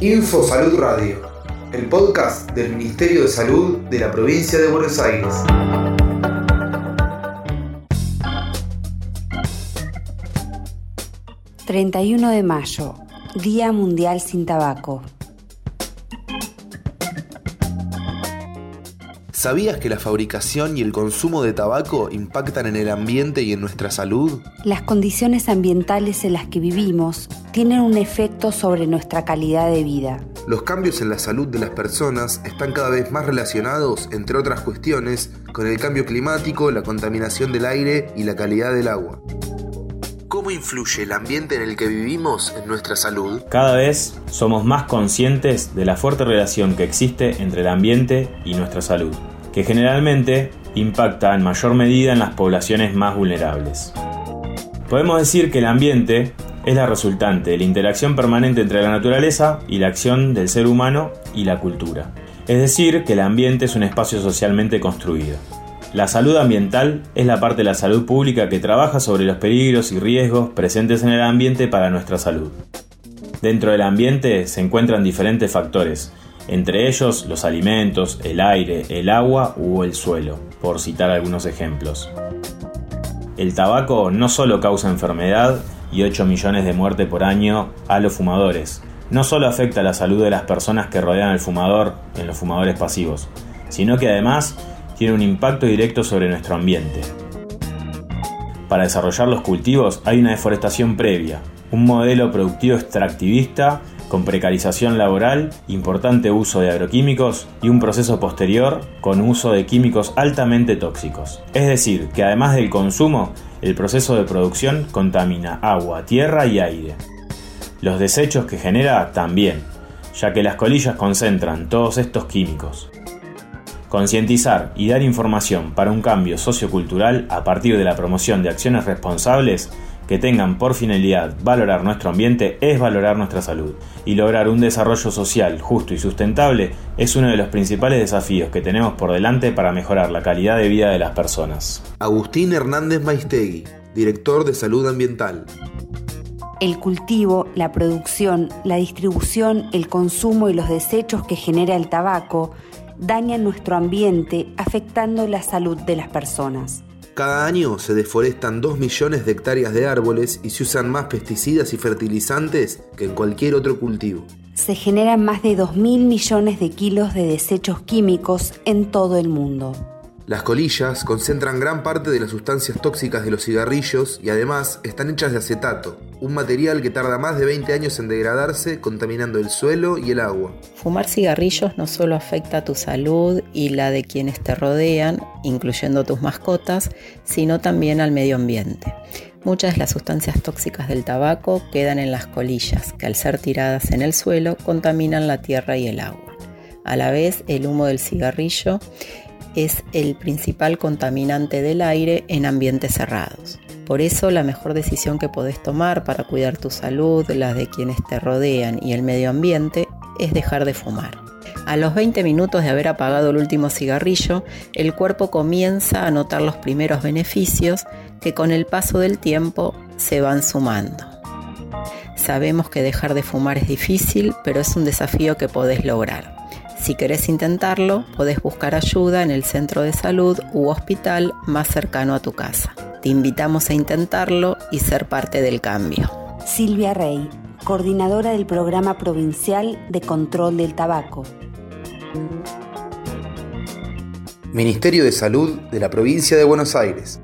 Info Salud Radio, el podcast del Ministerio de Salud de la provincia de Buenos Aires. ...31 de mayo... ...Día Mundial sin Tabaco... ¿Sabías que la fabricación y el consumo de tabaco impactan en el ambiente y en nuestra salud? Las condiciones ambientales en las que vivimos tienen un efecto sobre nuestra calidad de vida. Los cambios en la salud de las personas están cada vez más relacionados, entre otras cuestiones, con el cambio climático, la contaminación del aire y la calidad del agua. ¿Cómo influye el ambiente en el que vivimos en nuestra salud? Cada vez somos más conscientes de la fuerte relación que existe entre el ambiente y nuestra salud que generalmente impacta en mayor medida en las poblaciones más vulnerables. Podemos decir que el ambiente es la resultante de la interacción permanente entre la naturaleza y la acción del ser humano y la cultura. Es decir, que el ambiente es un espacio socialmente construido. La salud ambiental es la parte de la salud pública que trabaja sobre los peligros y riesgos presentes en el ambiente para nuestra salud. Dentro del ambiente se encuentran diferentes factores, entre ellos los alimentos, el aire, el agua o el suelo, por citar algunos ejemplos. El tabaco no solo causa enfermedad y 8 millones de muertes por año a los fumadores, no solo afecta la salud de las personas que rodean al fumador en los fumadores pasivos, sino que además tiene un impacto directo sobre nuestro ambiente. Para desarrollar los cultivos hay una deforestación previa, un modelo productivo extractivista con precarización laboral, importante uso de agroquímicos y un proceso posterior con uso de químicos altamente tóxicos. Es decir, que además del consumo, el proceso de producción contamina agua, tierra y aire. Los desechos que genera también, ya que las colillas concentran todos estos químicos. Concientizar y dar información para un cambio sociocultural a partir de la promoción de acciones responsables que tengan por finalidad valorar nuestro ambiente es valorar nuestra salud. Y lograr un desarrollo social justo y sustentable es uno de los principales desafíos que tenemos por delante para mejorar la calidad de vida de las personas. Agustín Hernández Maistegui, director de Salud Ambiental. El cultivo, la producción, la distribución, el consumo y los desechos que genera el tabaco dañan nuestro ambiente afectando la salud de las personas. Cada año se deforestan 2 millones de hectáreas de árboles y se usan más pesticidas y fertilizantes que en cualquier otro cultivo. Se generan más de 2.000 millones de kilos de desechos químicos en todo el mundo. Las colillas concentran gran parte de las sustancias tóxicas de los cigarrillos y además están hechas de acetato, un material que tarda más de 20 años en degradarse, contaminando el suelo y el agua. Fumar cigarrillos no solo afecta a tu salud y la de quienes te rodean, incluyendo tus mascotas, sino también al medio ambiente. Muchas de las sustancias tóxicas del tabaco quedan en las colillas, que al ser tiradas en el suelo contaminan la tierra y el agua. A la vez, el humo del cigarrillo es el principal contaminante del aire en ambientes cerrados. Por eso la mejor decisión que podés tomar para cuidar tu salud, la de quienes te rodean y el medio ambiente es dejar de fumar. A los 20 minutos de haber apagado el último cigarrillo, el cuerpo comienza a notar los primeros beneficios que con el paso del tiempo se van sumando. Sabemos que dejar de fumar es difícil, pero es un desafío que podés lograr. Si querés intentarlo, podés buscar ayuda en el centro de salud u hospital más cercano a tu casa. Te invitamos a intentarlo y ser parte del cambio. Silvia Rey, coordinadora del Programa Provincial de Control del Tabaco. Ministerio de Salud de la Provincia de Buenos Aires.